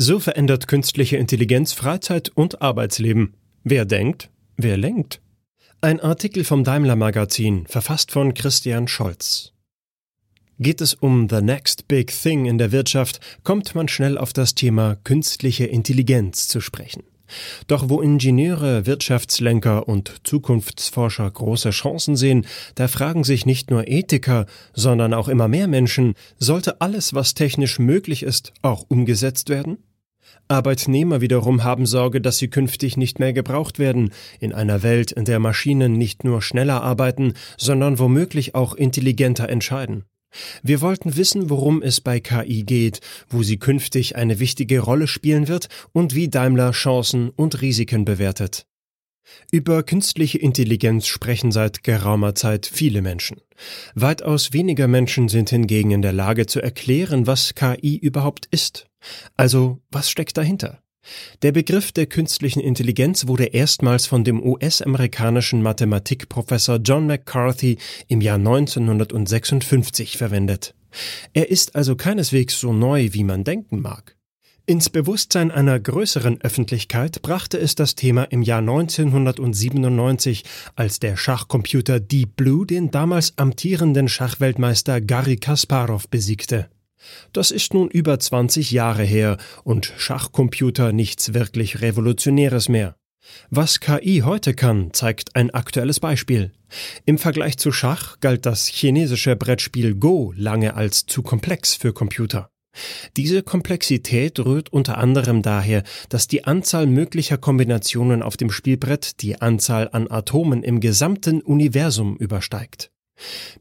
So verändert künstliche Intelligenz Freizeit und Arbeitsleben. Wer denkt, wer lenkt? Ein Artikel vom Daimler Magazin, verfasst von Christian Scholz. Geht es um the next big thing in der Wirtschaft, kommt man schnell auf das Thema künstliche Intelligenz zu sprechen. Doch wo Ingenieure, Wirtschaftslenker und Zukunftsforscher große Chancen sehen, da fragen sich nicht nur Ethiker, sondern auch immer mehr Menschen, sollte alles, was technisch möglich ist, auch umgesetzt werden? Arbeitnehmer wiederum haben Sorge, dass sie künftig nicht mehr gebraucht werden, in einer Welt, in der Maschinen nicht nur schneller arbeiten, sondern womöglich auch intelligenter entscheiden. Wir wollten wissen, worum es bei KI geht, wo sie künftig eine wichtige Rolle spielen wird und wie Daimler Chancen und Risiken bewertet. Über künstliche Intelligenz sprechen seit geraumer Zeit viele Menschen. Weitaus weniger Menschen sind hingegen in der Lage zu erklären, was KI überhaupt ist. Also, was steckt dahinter? Der Begriff der künstlichen Intelligenz wurde erstmals von dem US-amerikanischen Mathematikprofessor John McCarthy im Jahr 1956 verwendet. Er ist also keineswegs so neu, wie man denken mag. Ins Bewusstsein einer größeren Öffentlichkeit brachte es das Thema im Jahr 1997, als der Schachcomputer Deep Blue den damals amtierenden Schachweltmeister Garry Kasparov besiegte. Das ist nun über 20 Jahre her und Schachcomputer nichts wirklich Revolutionäres mehr. Was KI heute kann, zeigt ein aktuelles Beispiel. Im Vergleich zu Schach galt das chinesische Brettspiel Go lange als zu komplex für Computer. Diese Komplexität rührt unter anderem daher, dass die Anzahl möglicher Kombinationen auf dem Spielbrett die Anzahl an Atomen im gesamten Universum übersteigt.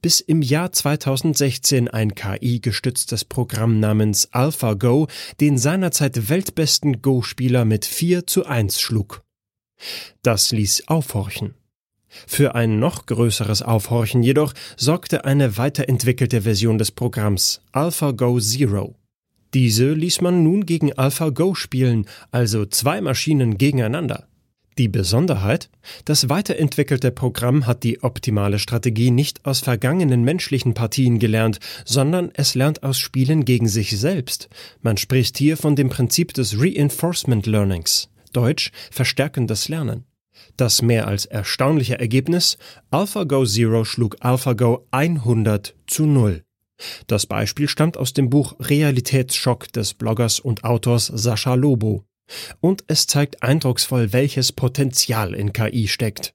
Bis im Jahr 2016 ein KI-gestütztes Programm namens AlphaGo den seinerzeit weltbesten Go-Spieler mit 4 zu 1 schlug. Das ließ aufhorchen. Für ein noch größeres Aufhorchen jedoch sorgte eine weiterentwickelte Version des Programms AlphaGo Zero. Diese ließ man nun gegen AlphaGo spielen, also zwei Maschinen gegeneinander. Die Besonderheit? Das weiterentwickelte Programm hat die optimale Strategie nicht aus vergangenen menschlichen Partien gelernt, sondern es lernt aus Spielen gegen sich selbst. Man spricht hier von dem Prinzip des Reinforcement Learnings. Deutsch verstärkendes Lernen. Das mehr als erstaunliche Ergebnis? AlphaGo Zero schlug AlphaGo 100 zu 0. Das Beispiel stammt aus dem Buch Realitätsschock des Bloggers und Autors Sascha Lobo. Und es zeigt eindrucksvoll, welches Potenzial in KI steckt.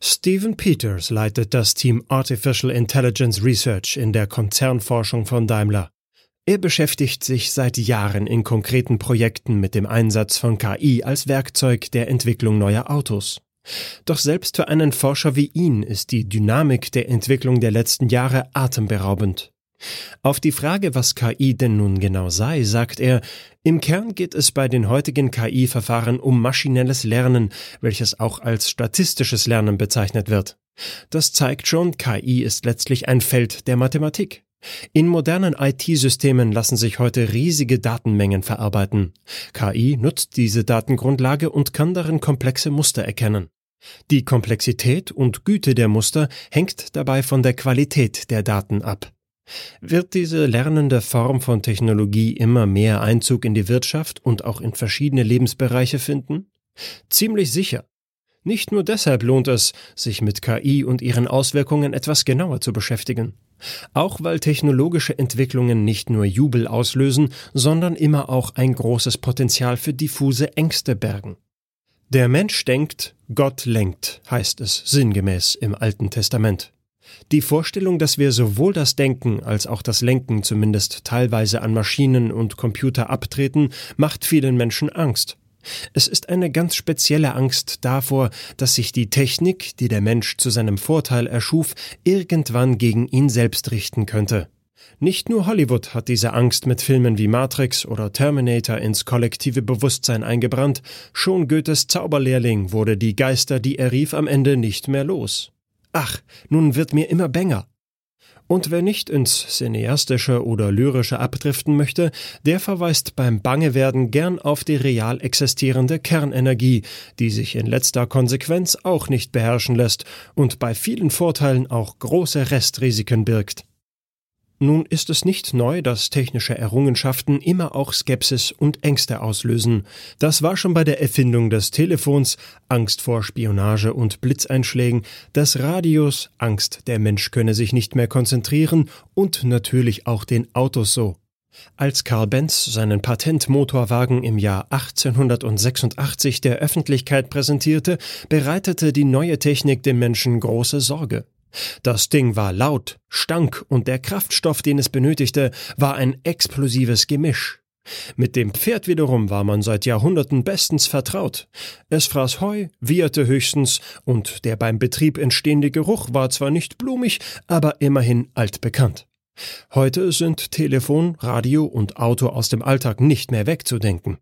Stephen Peters leitet das Team Artificial Intelligence Research in der Konzernforschung von Daimler. Er beschäftigt sich seit Jahren in konkreten Projekten mit dem Einsatz von KI als Werkzeug der Entwicklung neuer Autos. Doch selbst für einen Forscher wie ihn ist die Dynamik der Entwicklung der letzten Jahre atemberaubend. Auf die Frage, was KI denn nun genau sei, sagt er, im Kern geht es bei den heutigen KI-Verfahren um maschinelles Lernen, welches auch als statistisches Lernen bezeichnet wird. Das zeigt schon, KI ist letztlich ein Feld der Mathematik. In modernen IT-Systemen lassen sich heute riesige Datenmengen verarbeiten. KI nutzt diese Datengrundlage und kann darin komplexe Muster erkennen. Die Komplexität und Güte der Muster hängt dabei von der Qualität der Daten ab. Wird diese lernende Form von Technologie immer mehr Einzug in die Wirtschaft und auch in verschiedene Lebensbereiche finden? Ziemlich sicher. Nicht nur deshalb lohnt es, sich mit KI und ihren Auswirkungen etwas genauer zu beschäftigen. Auch weil technologische Entwicklungen nicht nur Jubel auslösen, sondern immer auch ein großes Potenzial für diffuse Ängste bergen. Der Mensch denkt, Gott lenkt, heißt es sinngemäß im Alten Testament. Die Vorstellung, dass wir sowohl das Denken als auch das Lenken zumindest teilweise an Maschinen und Computer abtreten, macht vielen Menschen Angst. Es ist eine ganz spezielle Angst davor, dass sich die Technik, die der Mensch zu seinem Vorteil erschuf, irgendwann gegen ihn selbst richten könnte. Nicht nur Hollywood hat diese Angst mit Filmen wie Matrix oder Terminator ins kollektive Bewusstsein eingebrannt, schon Goethes Zauberlehrling wurde die Geister, die er rief, am Ende nicht mehr los. Ach, nun wird mir immer bänger. Und wer nicht ins Cineastische oder Lyrische abdriften möchte, der verweist beim Bangewerden gern auf die real existierende Kernenergie, die sich in letzter Konsequenz auch nicht beherrschen lässt und bei vielen Vorteilen auch große Restrisiken birgt. Nun ist es nicht neu, dass technische Errungenschaften immer auch Skepsis und Ängste auslösen. Das war schon bei der Erfindung des Telefons, Angst vor Spionage und Blitzeinschlägen, des Radios, Angst, der Mensch könne sich nicht mehr konzentrieren und natürlich auch den Autos so. Als Karl Benz seinen Patentmotorwagen im Jahr 1886 der Öffentlichkeit präsentierte, bereitete die neue Technik dem Menschen große Sorge. Das Ding war laut, stank und der Kraftstoff, den es benötigte, war ein explosives Gemisch. Mit dem Pferd wiederum war man seit Jahrhunderten bestens vertraut. Es fraß Heu, wieherte höchstens, und der beim Betrieb entstehende Geruch war zwar nicht blumig, aber immerhin altbekannt. Heute sind Telefon, Radio und Auto aus dem Alltag nicht mehr wegzudenken.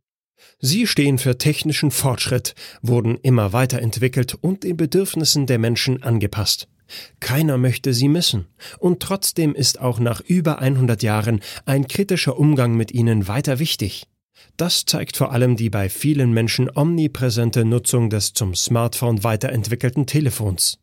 Sie stehen für technischen Fortschritt, wurden immer weiterentwickelt und den Bedürfnissen der Menschen angepasst. Keiner möchte sie missen. Und trotzdem ist auch nach über 100 Jahren ein kritischer Umgang mit ihnen weiter wichtig. Das zeigt vor allem die bei vielen Menschen omnipräsente Nutzung des zum Smartphone weiterentwickelten Telefons.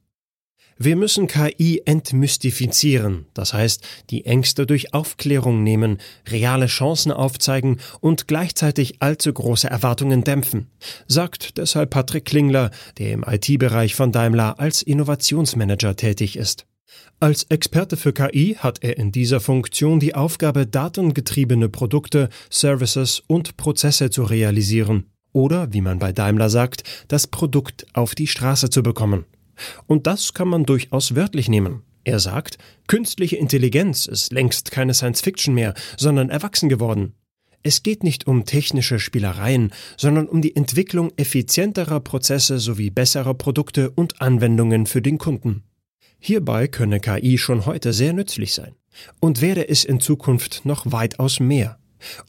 Wir müssen KI entmystifizieren, das heißt, die Ängste durch Aufklärung nehmen, reale Chancen aufzeigen und gleichzeitig allzu große Erwartungen dämpfen, sagt deshalb Patrick Klingler, der im IT-Bereich von Daimler als Innovationsmanager tätig ist. Als Experte für KI hat er in dieser Funktion die Aufgabe, datengetriebene Produkte, Services und Prozesse zu realisieren oder, wie man bei Daimler sagt, das Produkt auf die Straße zu bekommen. Und das kann man durchaus wörtlich nehmen. Er sagt, künstliche Intelligenz ist längst keine Science Fiction mehr, sondern erwachsen geworden. Es geht nicht um technische Spielereien, sondern um die Entwicklung effizienterer Prozesse sowie besserer Produkte und Anwendungen für den Kunden. Hierbei könne KI schon heute sehr nützlich sein und werde es in Zukunft noch weitaus mehr.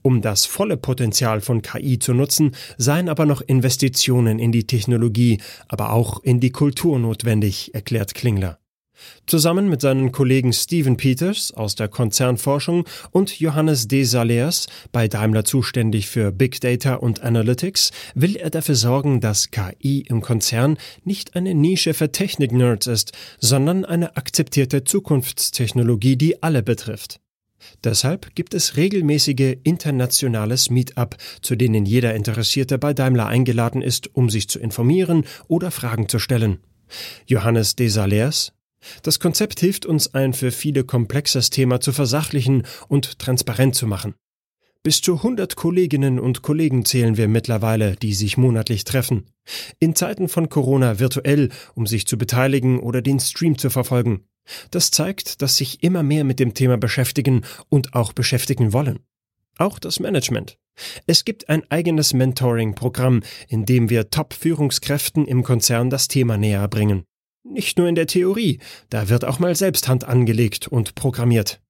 Um das volle Potenzial von KI zu nutzen, seien aber noch Investitionen in die Technologie, aber auch in die Kultur notwendig, erklärt Klingler. Zusammen mit seinen Kollegen Stephen Peters aus der Konzernforschung und Johannes D. Salers, bei Daimler zuständig für Big Data und Analytics, will er dafür sorgen, dass KI im Konzern nicht eine Nische für Technik-Nerds ist, sondern eine akzeptierte Zukunftstechnologie, die alle betrifft. Deshalb gibt es regelmäßige internationales Meetup, zu denen jeder Interessierte bei Daimler eingeladen ist, um sich zu informieren oder Fragen zu stellen. Johannes Desalers Das Konzept hilft uns, ein für viele komplexes Thema zu versachlichen und transparent zu machen. Bis zu 100 Kolleginnen und Kollegen zählen wir mittlerweile, die sich monatlich treffen. In Zeiten von Corona virtuell, um sich zu beteiligen oder den Stream zu verfolgen. Das zeigt, dass sich immer mehr mit dem Thema beschäftigen und auch beschäftigen wollen. Auch das Management. Es gibt ein eigenes Mentoring-Programm, in dem wir Top-Führungskräften im Konzern das Thema näher bringen. Nicht nur in der Theorie, da wird auch mal selbst Hand angelegt und programmiert.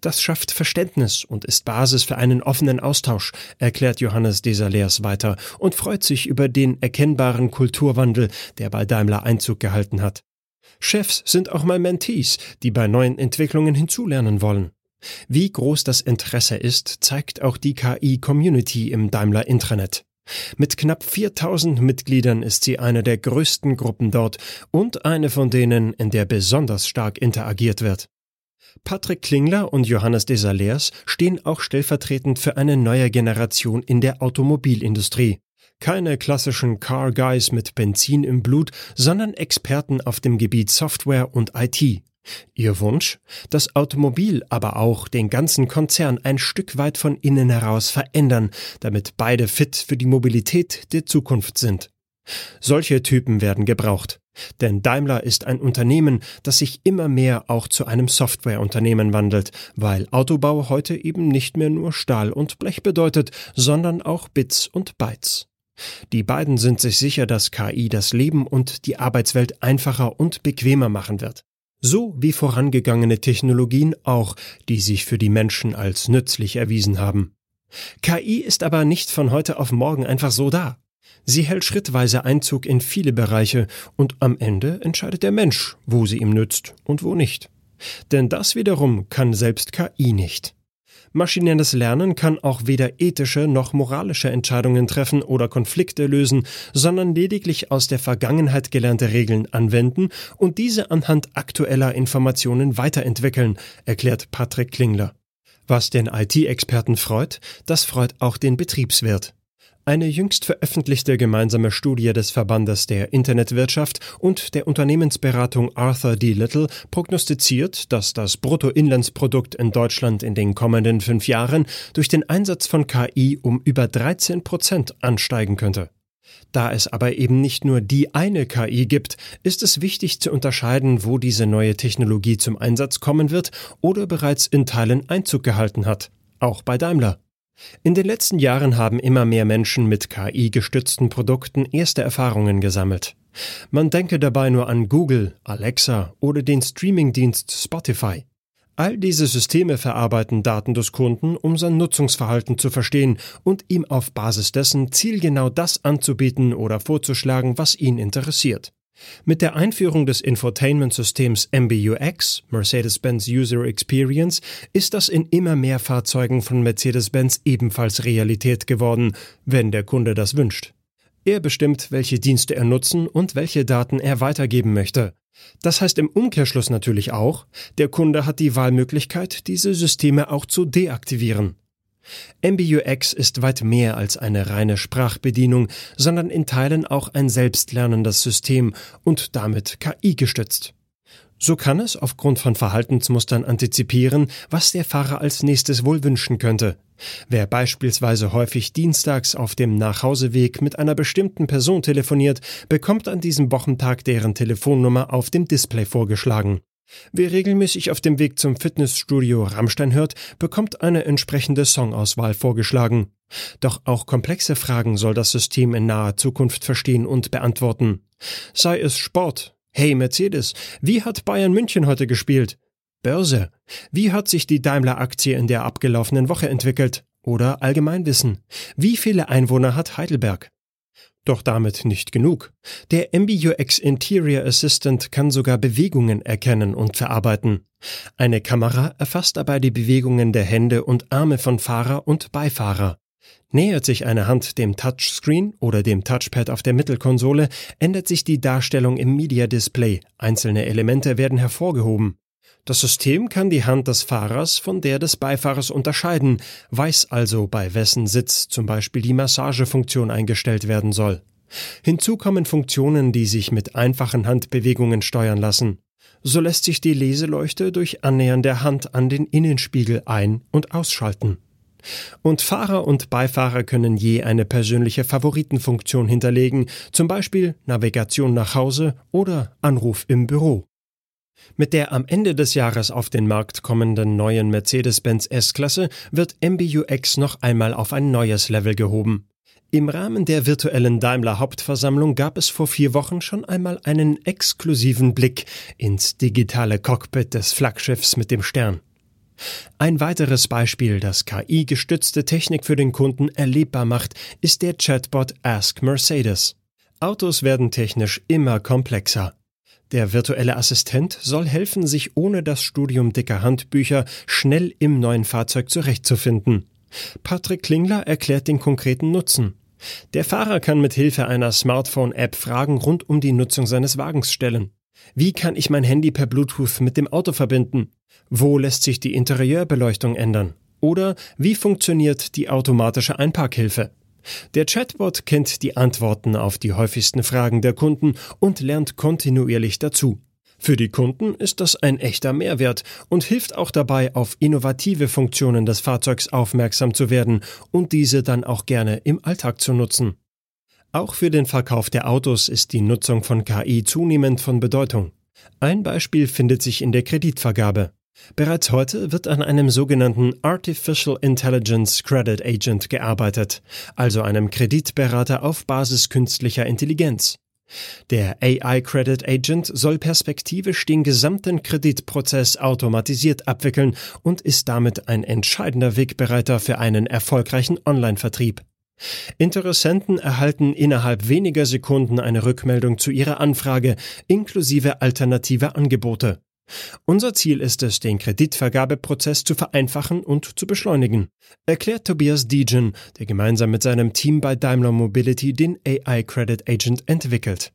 Das schafft Verständnis und ist Basis für einen offenen Austausch, erklärt Johannes Desalers weiter und freut sich über den erkennbaren Kulturwandel, der bei Daimler Einzug gehalten hat. Chefs sind auch mal Mentees, die bei neuen Entwicklungen hinzulernen wollen. Wie groß das Interesse ist, zeigt auch die KI-Community im Daimler Intranet. Mit knapp 4000 Mitgliedern ist sie eine der größten Gruppen dort und eine von denen, in der besonders stark interagiert wird. Patrick Klingler und Johannes Desalers stehen auch stellvertretend für eine neue Generation in der Automobilindustrie. Keine klassischen Car Guys mit Benzin im Blut, sondern Experten auf dem Gebiet Software und IT. Ihr Wunsch? Das Automobil, aber auch den ganzen Konzern ein Stück weit von innen heraus verändern, damit beide fit für die Mobilität der Zukunft sind. Solche Typen werden gebraucht. Denn Daimler ist ein Unternehmen, das sich immer mehr auch zu einem Softwareunternehmen wandelt, weil Autobau heute eben nicht mehr nur Stahl und Blech bedeutet, sondern auch Bits und Bytes. Die beiden sind sich sicher, dass KI das Leben und die Arbeitswelt einfacher und bequemer machen wird. So wie vorangegangene Technologien auch, die sich für die Menschen als nützlich erwiesen haben. KI ist aber nicht von heute auf morgen einfach so da. Sie hält schrittweise Einzug in viele Bereiche und am Ende entscheidet der Mensch, wo sie ihm nützt und wo nicht. Denn das wiederum kann selbst KI nicht. Maschinelles Lernen kann auch weder ethische noch moralische Entscheidungen treffen oder Konflikte lösen, sondern lediglich aus der Vergangenheit gelernte Regeln anwenden und diese anhand aktueller Informationen weiterentwickeln, erklärt Patrick Klingler. Was den IT-Experten freut, das freut auch den Betriebswirt. Eine jüngst veröffentlichte gemeinsame Studie des Verbandes der Internetwirtschaft und der Unternehmensberatung Arthur D. Little prognostiziert, dass das Bruttoinlandsprodukt in Deutschland in den kommenden fünf Jahren durch den Einsatz von KI um über 13 Prozent ansteigen könnte. Da es aber eben nicht nur die eine KI gibt, ist es wichtig zu unterscheiden, wo diese neue Technologie zum Einsatz kommen wird oder bereits in Teilen Einzug gehalten hat. Auch bei Daimler. In den letzten Jahren haben immer mehr Menschen mit KI-gestützten Produkten erste Erfahrungen gesammelt. Man denke dabei nur an Google, Alexa oder den Streamingdienst Spotify. All diese Systeme verarbeiten Daten des Kunden, um sein Nutzungsverhalten zu verstehen und ihm auf Basis dessen zielgenau das anzubieten oder vorzuschlagen, was ihn interessiert. Mit der Einführung des Infotainment-Systems MBUX, Mercedes-Benz User Experience, ist das in immer mehr Fahrzeugen von Mercedes-Benz ebenfalls Realität geworden, wenn der Kunde das wünscht. Er bestimmt, welche Dienste er nutzen und welche Daten er weitergeben möchte. Das heißt im Umkehrschluss natürlich auch, der Kunde hat die Wahlmöglichkeit, diese Systeme auch zu deaktivieren. MBUX ist weit mehr als eine reine Sprachbedienung, sondern in Teilen auch ein selbstlernendes System und damit KI gestützt. So kann es aufgrund von Verhaltensmustern antizipieren, was der Fahrer als nächstes wohl wünschen könnte. Wer beispielsweise häufig dienstags auf dem Nachhauseweg mit einer bestimmten Person telefoniert, bekommt an diesem Wochentag deren Telefonnummer auf dem Display vorgeschlagen. Wer regelmäßig auf dem Weg zum Fitnessstudio Rammstein hört, bekommt eine entsprechende Songauswahl vorgeschlagen. Doch auch komplexe Fragen soll das System in naher Zukunft verstehen und beantworten. Sei es Sport. Hey Mercedes, wie hat Bayern München heute gespielt? Börse. Wie hat sich die Daimler-Aktie in der abgelaufenen Woche entwickelt? Oder Allgemeinwissen. Wie viele Einwohner hat Heidelberg? Doch damit nicht genug. Der MBUX Interior Assistant kann sogar Bewegungen erkennen und verarbeiten. Eine Kamera erfasst dabei die Bewegungen der Hände und Arme von Fahrer und Beifahrer. Nähert sich eine Hand dem Touchscreen oder dem Touchpad auf der Mittelkonsole, ändert sich die Darstellung im Media Display. Einzelne Elemente werden hervorgehoben. Das System kann die Hand des Fahrers von der des Beifahrers unterscheiden, weiß also, bei wessen Sitz zum Beispiel die Massagefunktion eingestellt werden soll. Hinzu kommen Funktionen, die sich mit einfachen Handbewegungen steuern lassen. So lässt sich die Leseleuchte durch Annähern der Hand an den Innenspiegel ein- und ausschalten. Und Fahrer und Beifahrer können je eine persönliche Favoritenfunktion hinterlegen, zum Beispiel Navigation nach Hause oder Anruf im Büro. Mit der am Ende des Jahres auf den Markt kommenden neuen Mercedes-Benz S-Klasse wird MBUX noch einmal auf ein neues Level gehoben. Im Rahmen der virtuellen Daimler Hauptversammlung gab es vor vier Wochen schon einmal einen exklusiven Blick ins digitale Cockpit des Flaggschiffs mit dem Stern. Ein weiteres Beispiel, das KI-gestützte Technik für den Kunden erlebbar macht, ist der Chatbot Ask Mercedes. Autos werden technisch immer komplexer. Der virtuelle Assistent soll helfen, sich ohne das Studium dicker Handbücher schnell im neuen Fahrzeug zurechtzufinden. Patrick Klingler erklärt den konkreten Nutzen. Der Fahrer kann mit Hilfe einer Smartphone-App Fragen rund um die Nutzung seines Wagens stellen. Wie kann ich mein Handy per Bluetooth mit dem Auto verbinden? Wo lässt sich die Interieurbeleuchtung ändern? Oder wie funktioniert die automatische Einparkhilfe? Der Chatbot kennt die Antworten auf die häufigsten Fragen der Kunden und lernt kontinuierlich dazu. Für die Kunden ist das ein echter Mehrwert und hilft auch dabei, auf innovative Funktionen des Fahrzeugs aufmerksam zu werden und diese dann auch gerne im Alltag zu nutzen. Auch für den Verkauf der Autos ist die Nutzung von KI zunehmend von Bedeutung. Ein Beispiel findet sich in der Kreditvergabe. Bereits heute wird an einem sogenannten Artificial Intelligence Credit Agent gearbeitet, also einem Kreditberater auf Basis künstlicher Intelligenz. Der AI Credit Agent soll perspektivisch den gesamten Kreditprozess automatisiert abwickeln und ist damit ein entscheidender Wegbereiter für einen erfolgreichen Online-Vertrieb. Interessenten erhalten innerhalb weniger Sekunden eine Rückmeldung zu ihrer Anfrage inklusive alternativer Angebote. Unser Ziel ist es, den Kreditvergabeprozess zu vereinfachen und zu beschleunigen, erklärt Tobias Degen, der gemeinsam mit seinem Team bei Daimler Mobility den AI Credit Agent entwickelt.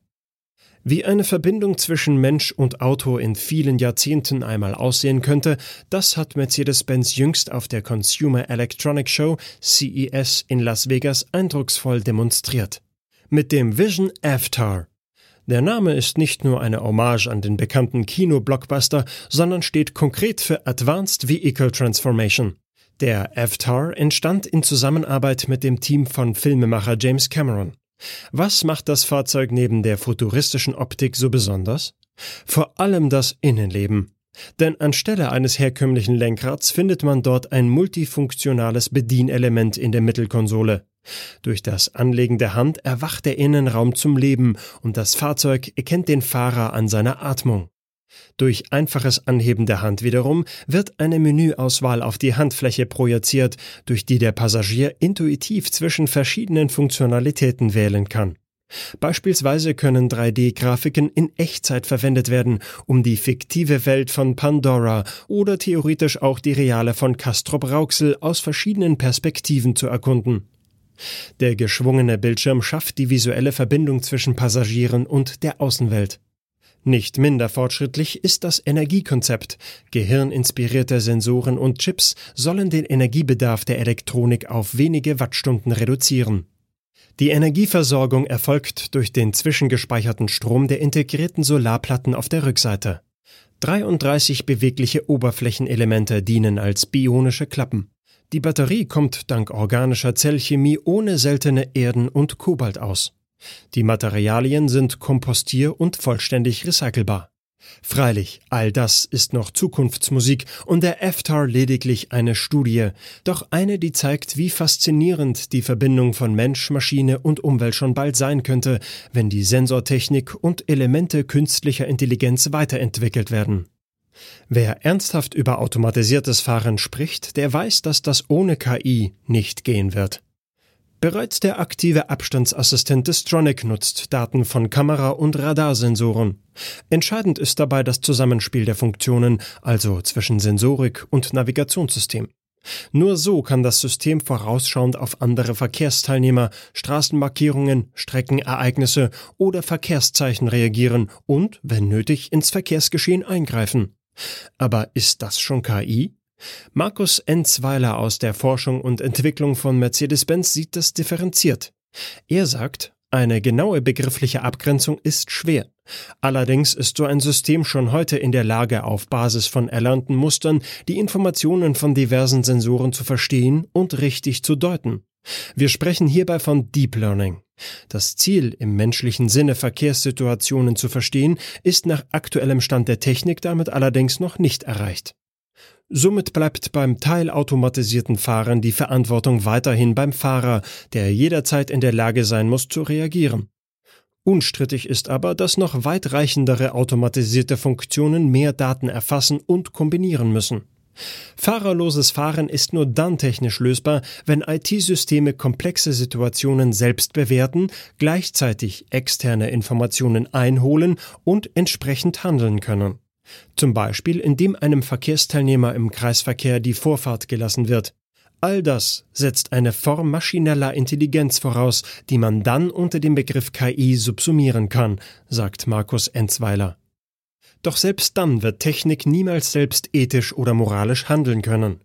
Wie eine Verbindung zwischen Mensch und Auto in vielen Jahrzehnten einmal aussehen könnte, das hat Mercedes-Benz jüngst auf der Consumer Electronic Show CES in Las Vegas eindrucksvoll demonstriert. Mit dem Vision Avatar. Der Name ist nicht nur eine Hommage an den bekannten Kino-Blockbuster, sondern steht konkret für Advanced Vehicle Transformation. Der Avatar entstand in Zusammenarbeit mit dem Team von Filmemacher James Cameron. Was macht das Fahrzeug neben der futuristischen Optik so besonders? Vor allem das Innenleben. Denn anstelle eines herkömmlichen Lenkrads findet man dort ein multifunktionales Bedienelement in der Mittelkonsole. Durch das Anlegen der Hand erwacht der Innenraum zum Leben und das Fahrzeug erkennt den Fahrer an seiner Atmung. Durch einfaches Anheben der Hand wiederum wird eine Menüauswahl auf die Handfläche projiziert, durch die der Passagier intuitiv zwischen verschiedenen Funktionalitäten wählen kann. Beispielsweise können 3D-Grafiken in Echtzeit verwendet werden, um die fiktive Welt von Pandora oder theoretisch auch die reale von Castrop Rauxel aus verschiedenen Perspektiven zu erkunden. Der geschwungene Bildschirm schafft die visuelle Verbindung zwischen Passagieren und der Außenwelt. Nicht minder fortschrittlich ist das Energiekonzept. Gehirninspirierte Sensoren und Chips sollen den Energiebedarf der Elektronik auf wenige Wattstunden reduzieren. Die Energieversorgung erfolgt durch den zwischengespeicherten Strom der integrierten Solarplatten auf der Rückseite. 33 bewegliche Oberflächenelemente dienen als bionische Klappen. Die Batterie kommt dank organischer Zellchemie ohne seltene Erden und Kobalt aus. Die Materialien sind kompostier- und vollständig recycelbar. Freilich, all das ist noch Zukunftsmusik und der FTAR lediglich eine Studie, doch eine, die zeigt, wie faszinierend die Verbindung von Mensch, Maschine und Umwelt schon bald sein könnte, wenn die Sensortechnik und Elemente künstlicher Intelligenz weiterentwickelt werden. Wer ernsthaft über automatisiertes Fahren spricht, der weiß, dass das ohne KI nicht gehen wird. Bereits der aktive Abstandsassistent des Tronic nutzt Daten von Kamera- und Radarsensoren. Entscheidend ist dabei das Zusammenspiel der Funktionen, also zwischen Sensorik und Navigationssystem. Nur so kann das System vorausschauend auf andere Verkehrsteilnehmer, Straßenmarkierungen, Streckenereignisse oder Verkehrszeichen reagieren und, wenn nötig, ins Verkehrsgeschehen eingreifen. Aber ist das schon KI? Markus Enzweiler aus der Forschung und Entwicklung von Mercedes-Benz sieht das differenziert. Er sagt, eine genaue begriffliche Abgrenzung ist schwer. Allerdings ist so ein System schon heute in der Lage, auf Basis von erlernten Mustern die Informationen von diversen Sensoren zu verstehen und richtig zu deuten. Wir sprechen hierbei von Deep Learning. Das Ziel, im menschlichen Sinne Verkehrssituationen zu verstehen, ist nach aktuellem Stand der Technik damit allerdings noch nicht erreicht. Somit bleibt beim teilautomatisierten Fahren die Verantwortung weiterhin beim Fahrer, der jederzeit in der Lage sein muss zu reagieren. Unstrittig ist aber, dass noch weitreichendere automatisierte Funktionen mehr Daten erfassen und kombinieren müssen. Fahrerloses Fahren ist nur dann technisch lösbar, wenn IT-Systeme komplexe Situationen selbst bewerten, gleichzeitig externe Informationen einholen und entsprechend handeln können. Zum Beispiel, indem einem Verkehrsteilnehmer im Kreisverkehr die Vorfahrt gelassen wird. All das setzt eine Form maschineller Intelligenz voraus, die man dann unter dem Begriff KI subsumieren kann, sagt Markus Enzweiler. Doch selbst dann wird Technik niemals selbst ethisch oder moralisch handeln können.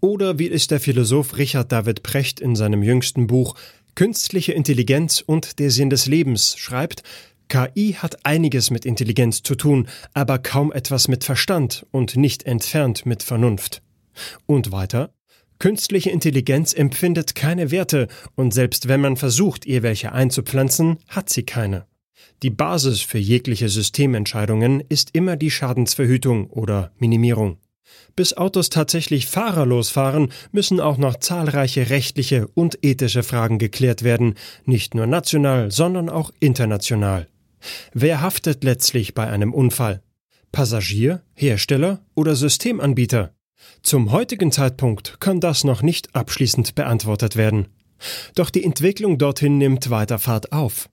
Oder wie es der Philosoph Richard David Precht in seinem jüngsten Buch Künstliche Intelligenz und der Sinn des Lebens schreibt, KI hat einiges mit Intelligenz zu tun, aber kaum etwas mit Verstand und nicht entfernt mit Vernunft. Und weiter? Künstliche Intelligenz empfindet keine Werte und selbst wenn man versucht, ihr welche einzupflanzen, hat sie keine. Die Basis für jegliche Systementscheidungen ist immer die Schadensverhütung oder Minimierung. Bis Autos tatsächlich fahrerlos fahren, müssen auch noch zahlreiche rechtliche und ethische Fragen geklärt werden, nicht nur national, sondern auch international. Wer haftet letztlich bei einem Unfall? Passagier, Hersteller oder Systemanbieter? Zum heutigen Zeitpunkt kann das noch nicht abschließend beantwortet werden. Doch die Entwicklung dorthin nimmt weiter Fahrt auf.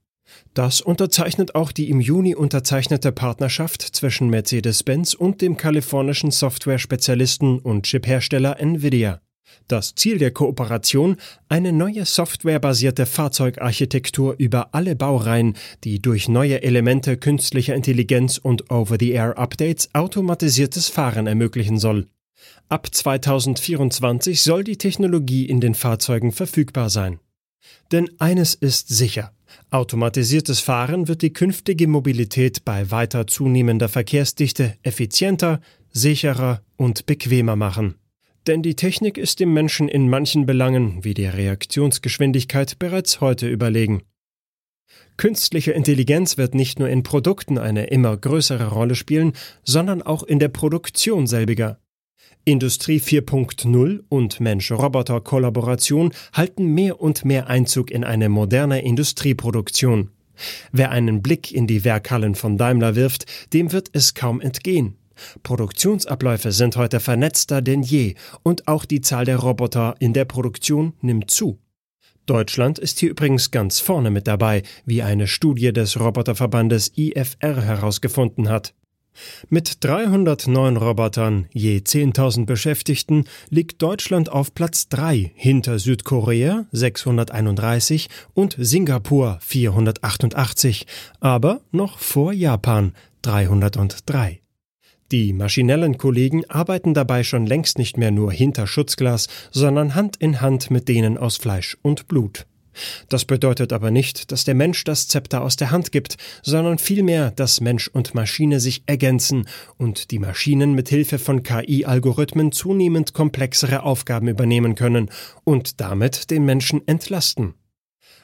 Das unterzeichnet auch die im Juni unterzeichnete Partnerschaft zwischen Mercedes-Benz und dem kalifornischen Software-Spezialisten und Chiphersteller Nvidia. Das Ziel der Kooperation eine neue softwarebasierte Fahrzeugarchitektur über alle Baureihen, die durch neue Elemente künstlicher Intelligenz und Over-the-Air-Updates automatisiertes Fahren ermöglichen soll. Ab 2024 soll die Technologie in den Fahrzeugen verfügbar sein. Denn eines ist sicher. Automatisiertes Fahren wird die künftige Mobilität bei weiter zunehmender Verkehrsdichte effizienter, sicherer und bequemer machen. Denn die Technik ist dem Menschen in manchen Belangen wie der Reaktionsgeschwindigkeit bereits heute überlegen. Künstliche Intelligenz wird nicht nur in Produkten eine immer größere Rolle spielen, sondern auch in der Produktion selbiger. Industrie 4.0 und Mensch-Roboter-Kollaboration halten mehr und mehr Einzug in eine moderne Industrieproduktion. Wer einen Blick in die Werkhallen von Daimler wirft, dem wird es kaum entgehen. Produktionsabläufe sind heute vernetzter denn je und auch die Zahl der Roboter in der Produktion nimmt zu. Deutschland ist hier übrigens ganz vorne mit dabei, wie eine Studie des Roboterverbandes IFR herausgefunden hat. Mit 309 Robotern je 10.000 Beschäftigten liegt Deutschland auf Platz 3 hinter Südkorea 631 und Singapur 488, aber noch vor Japan 303. Die maschinellen Kollegen arbeiten dabei schon längst nicht mehr nur hinter Schutzglas, sondern Hand in Hand mit denen aus Fleisch und Blut. Das bedeutet aber nicht, dass der Mensch das Zepter aus der Hand gibt, sondern vielmehr, dass Mensch und Maschine sich ergänzen und die Maschinen mit Hilfe von KI-Algorithmen zunehmend komplexere Aufgaben übernehmen können und damit den Menschen entlasten.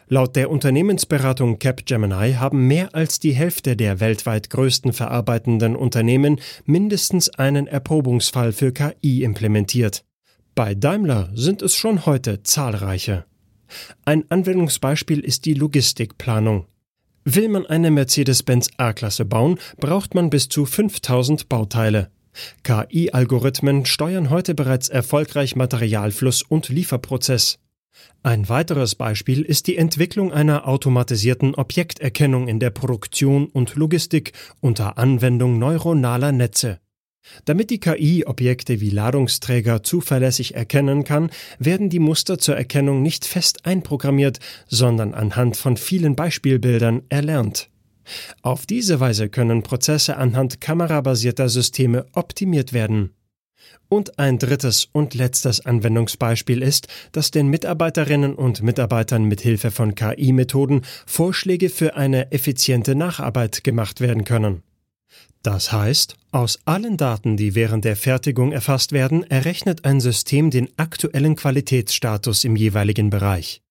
Laut der Unternehmensberatung Capgemini haben mehr als die Hälfte der weltweit größten verarbeitenden Unternehmen mindestens einen Erprobungsfall für KI implementiert. Bei Daimler sind es schon heute zahlreiche. Ein Anwendungsbeispiel ist die Logistikplanung. Will man eine Mercedes-Benz A-Klasse bauen, braucht man bis zu 5000 Bauteile. KI-Algorithmen steuern heute bereits erfolgreich Materialfluss und Lieferprozess. Ein weiteres Beispiel ist die Entwicklung einer automatisierten Objekterkennung in der Produktion und Logistik unter Anwendung neuronaler Netze. Damit die KI Objekte wie Ladungsträger zuverlässig erkennen kann, werden die Muster zur Erkennung nicht fest einprogrammiert, sondern anhand von vielen Beispielbildern erlernt. Auf diese Weise können Prozesse anhand kamerabasierter Systeme optimiert werden. Und ein drittes und letztes Anwendungsbeispiel ist, dass den Mitarbeiterinnen und Mitarbeitern mit Hilfe von KI-Methoden Vorschläge für eine effiziente Nacharbeit gemacht werden können. Das heißt, aus allen Daten, die während der Fertigung erfasst werden, errechnet ein System den aktuellen Qualitätsstatus im jeweiligen Bereich.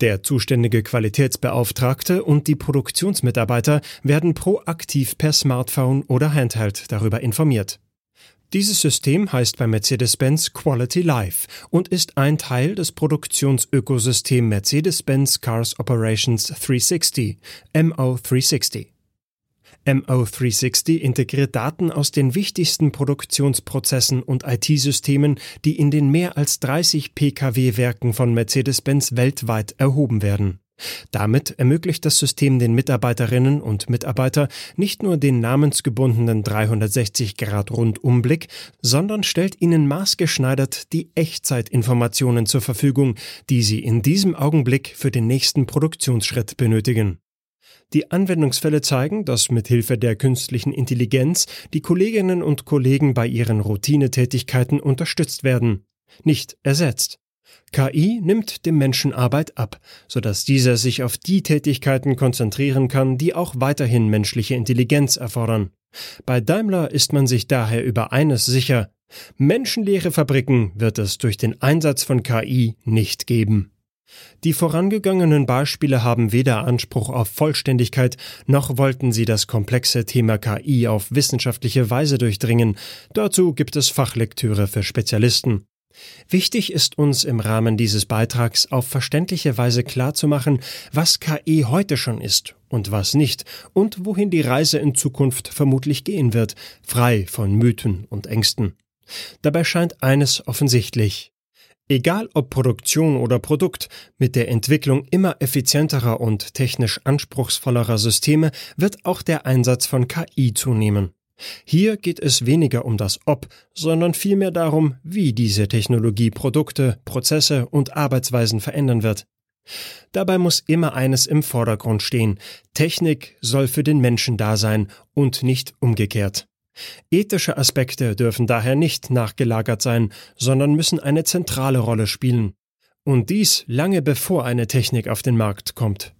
Der zuständige Qualitätsbeauftragte und die Produktionsmitarbeiter werden proaktiv per Smartphone oder Handheld darüber informiert. Dieses System heißt bei Mercedes-Benz Quality Life und ist ein Teil des Produktionsökosystems Mercedes-Benz Cars Operations 360, MO360. MO360 integriert Daten aus den wichtigsten Produktionsprozessen und IT-Systemen, die in den mehr als 30 Pkw-Werken von Mercedes-Benz weltweit erhoben werden. Damit ermöglicht das System den Mitarbeiterinnen und Mitarbeiter nicht nur den namensgebundenen 360-Grad-Rundumblick, sondern stellt ihnen maßgeschneidert die Echtzeitinformationen zur Verfügung, die sie in diesem Augenblick für den nächsten Produktionsschritt benötigen. Die Anwendungsfälle zeigen, dass mit Hilfe der künstlichen Intelligenz die Kolleginnen und Kollegen bei ihren Routinetätigkeiten unterstützt werden, nicht ersetzt. KI nimmt dem Menschen Arbeit ab, sodass dieser sich auf die Tätigkeiten konzentrieren kann, die auch weiterhin menschliche Intelligenz erfordern. Bei Daimler ist man sich daher über eines sicher, menschenleere Fabriken wird es durch den Einsatz von KI nicht geben. Die vorangegangenen Beispiele haben weder Anspruch auf Vollständigkeit, noch wollten sie das komplexe Thema KI auf wissenschaftliche Weise durchdringen. Dazu gibt es Fachlektüre für Spezialisten. Wichtig ist uns im Rahmen dieses Beitrags auf verständliche Weise klarzumachen, was KI heute schon ist und was nicht und wohin die Reise in Zukunft vermutlich gehen wird, frei von Mythen und Ängsten. Dabei scheint eines offensichtlich. Egal ob Produktion oder Produkt, mit der Entwicklung immer effizienterer und technisch anspruchsvollerer Systeme wird auch der Einsatz von KI zunehmen. Hier geht es weniger um das Ob, sondern vielmehr darum, wie diese Technologie Produkte, Prozesse und Arbeitsweisen verändern wird. Dabei muss immer eines im Vordergrund stehen. Technik soll für den Menschen da sein und nicht umgekehrt. Ethische Aspekte dürfen daher nicht nachgelagert sein, sondern müssen eine zentrale Rolle spielen. Und dies lange bevor eine Technik auf den Markt kommt.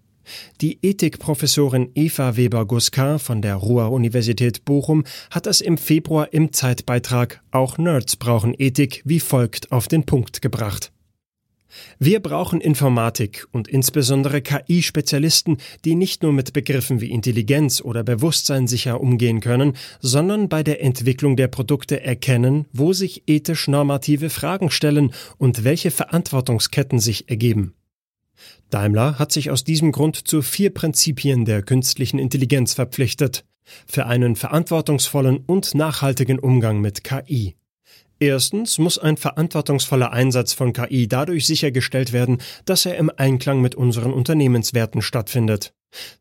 Die Ethikprofessorin Eva Weber-Guskin von der Ruhr-Universität Bochum hat es im Februar im Zeitbeitrag Auch Nerds brauchen Ethik wie folgt auf den Punkt gebracht. Wir brauchen Informatik und insbesondere KI-Spezialisten, die nicht nur mit Begriffen wie Intelligenz oder Bewusstsein sicher umgehen können, sondern bei der Entwicklung der Produkte erkennen, wo sich ethisch normative Fragen stellen und welche Verantwortungsketten sich ergeben. Daimler hat sich aus diesem Grund zu vier Prinzipien der künstlichen Intelligenz verpflichtet. Für einen verantwortungsvollen und nachhaltigen Umgang mit KI. Erstens muss ein verantwortungsvoller Einsatz von KI dadurch sichergestellt werden, dass er im Einklang mit unseren Unternehmenswerten stattfindet.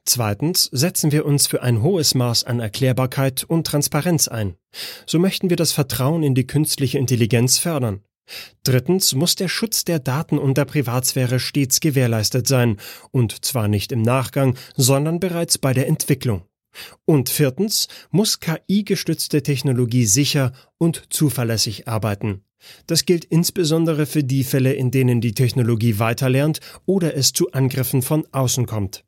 Zweitens setzen wir uns für ein hohes Maß an Erklärbarkeit und Transparenz ein. So möchten wir das Vertrauen in die künstliche Intelligenz fördern. Drittens muss der Schutz der Daten und der Privatsphäre stets gewährleistet sein, und zwar nicht im Nachgang, sondern bereits bei der Entwicklung. Und viertens muss KI-gestützte Technologie sicher und zuverlässig arbeiten. Das gilt insbesondere für die Fälle, in denen die Technologie weiterlernt oder es zu Angriffen von außen kommt.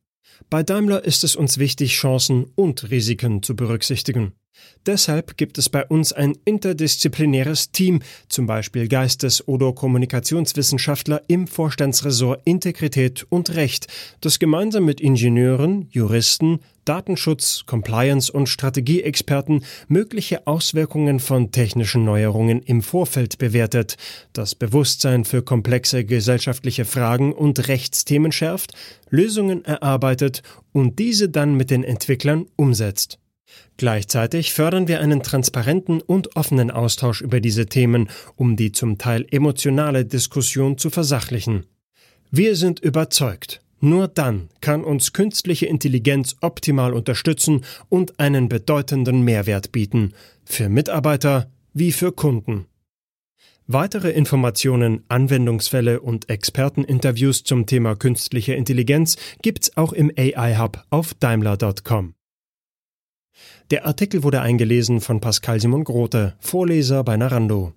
Bei Daimler ist es uns wichtig, Chancen und Risiken zu berücksichtigen. Deshalb gibt es bei uns ein interdisziplinäres Team, zum Beispiel Geistes- oder Kommunikationswissenschaftler im Vorstandsressort Integrität und Recht, das gemeinsam mit Ingenieuren, Juristen, Datenschutz, Compliance und Strategieexperten mögliche Auswirkungen von technischen Neuerungen im Vorfeld bewertet, das Bewusstsein für komplexe gesellschaftliche Fragen und Rechtsthemen schärft, Lösungen erarbeitet und diese dann mit den Entwicklern umsetzt. Gleichzeitig fördern wir einen transparenten und offenen Austausch über diese Themen, um die zum Teil emotionale Diskussion zu versachlichen. Wir sind überzeugt, nur dann kann uns künstliche Intelligenz optimal unterstützen und einen bedeutenden Mehrwert bieten, für Mitarbeiter wie für Kunden. Weitere Informationen, Anwendungsfälle und Experteninterviews zum Thema künstliche Intelligenz gibt's auch im AI Hub auf daimler.com. Der Artikel wurde eingelesen von Pascal Simon Grote, Vorleser bei Narando.